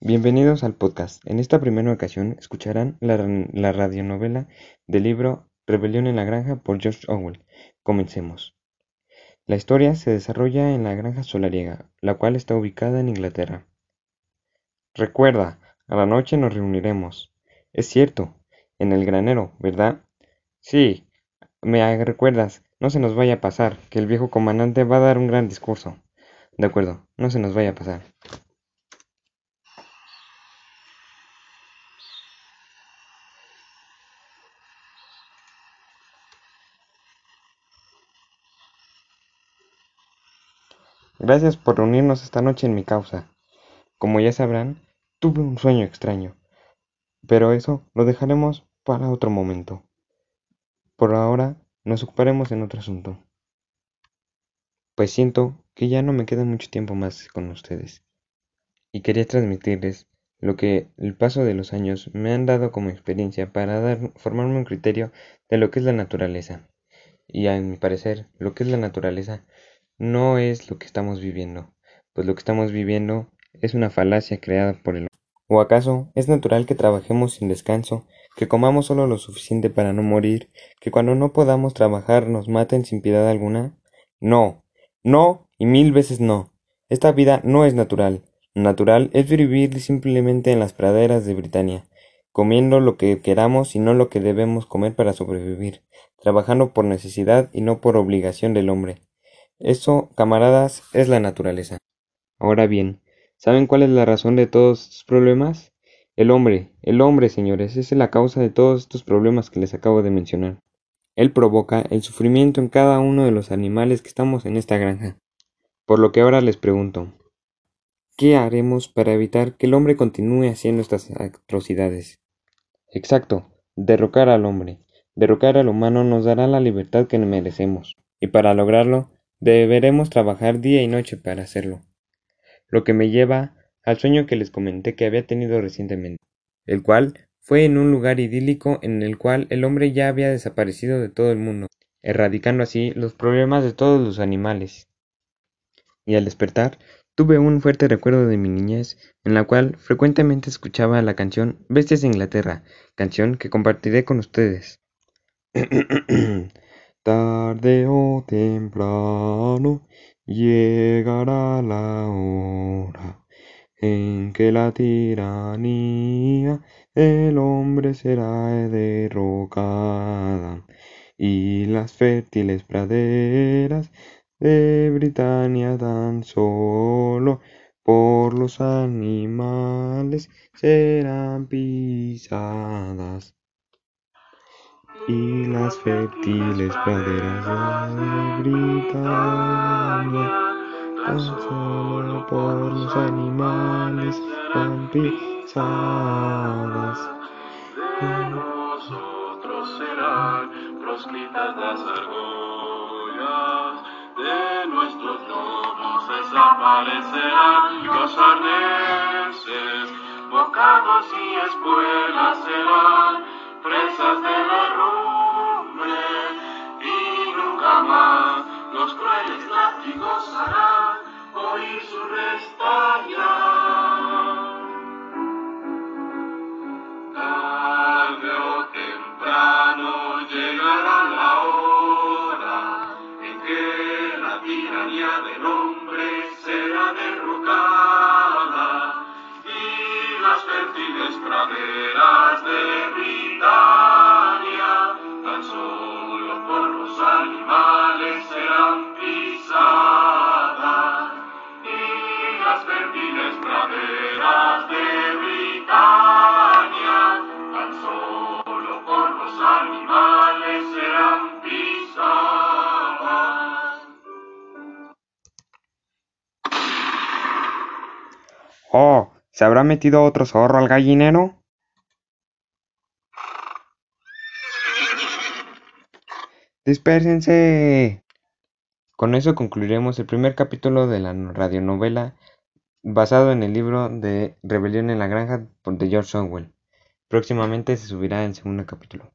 Bienvenidos al podcast. En esta primera ocasión escucharán la, la radionovela del libro Rebelión en la Granja por George Orwell. Comencemos. La historia se desarrolla en la granja solariega, la cual está ubicada en Inglaterra. Recuerda, a la noche nos reuniremos. Es cierto, en el granero, ¿verdad? Sí, me recuerdas, no se nos vaya a pasar, que el viejo comandante va a dar un gran discurso. De acuerdo, no se nos vaya a pasar. Gracias por reunirnos esta noche en mi causa. Como ya sabrán, tuve un sueño extraño, pero eso lo dejaremos para otro momento. Por ahora nos ocuparemos en otro asunto. Pues siento que ya no me queda mucho tiempo más con ustedes. Y quería transmitirles lo que el paso de los años me han dado como experiencia para dar, formarme un criterio de lo que es la naturaleza. Y a mi parecer, lo que es la naturaleza no es lo que estamos viviendo, pues lo que estamos viviendo es una falacia creada por el hombre. ¿O acaso es natural que trabajemos sin descanso, que comamos solo lo suficiente para no morir, que cuando no podamos trabajar nos maten sin piedad alguna? No, no y mil veces no. Esta vida no es natural. Natural es vivir simplemente en las praderas de Britania, comiendo lo que queramos y no lo que debemos comer para sobrevivir, trabajando por necesidad y no por obligación del hombre. Eso, camaradas, es la naturaleza. Ahora bien, ¿saben cuál es la razón de todos estos problemas? El hombre, el hombre, señores, es la causa de todos estos problemas que les acabo de mencionar. Él provoca el sufrimiento en cada uno de los animales que estamos en esta granja. Por lo que ahora les pregunto, ¿qué haremos para evitar que el hombre continúe haciendo estas atrocidades? Exacto, derrocar al hombre. Derrocar al humano nos dará la libertad que merecemos. Y para lograrlo, Deberemos trabajar día y noche para hacerlo. Lo que me lleva al sueño que les comenté que había tenido recientemente, el cual fue en un lugar idílico en el cual el hombre ya había desaparecido de todo el mundo, erradicando así los problemas de todos los animales. Y al despertar, tuve un fuerte recuerdo de mi niñez, en la cual frecuentemente escuchaba la canción Bestias de Inglaterra, canción que compartiré con ustedes. Tarde o temprano llegará la hora en que la tiranía el hombre será derrocada y las fértiles praderas de Britania tan solo por los animales serán pisadas y las fértiles praderas de Britania, tan solo por los animales pisadas. De nosotros serán proscritas las argollas, de nuestros lomos desaparecerán los arneses, bocados y espuelas serán presas de la rumbre y nunca más los crueles látigos harán oír su restalla. Tarde o temprano llegará la hora en que la tiranía del hombre será derrocada y las fértiles praderas de Oh, ¿se habrá metido otro zorro al gallinero? ¡Dispérsense! Con eso concluiremos el primer capítulo de la radionovela basado en el libro de Rebelión en la Granja de George Orwell. Próximamente se subirá el segundo capítulo.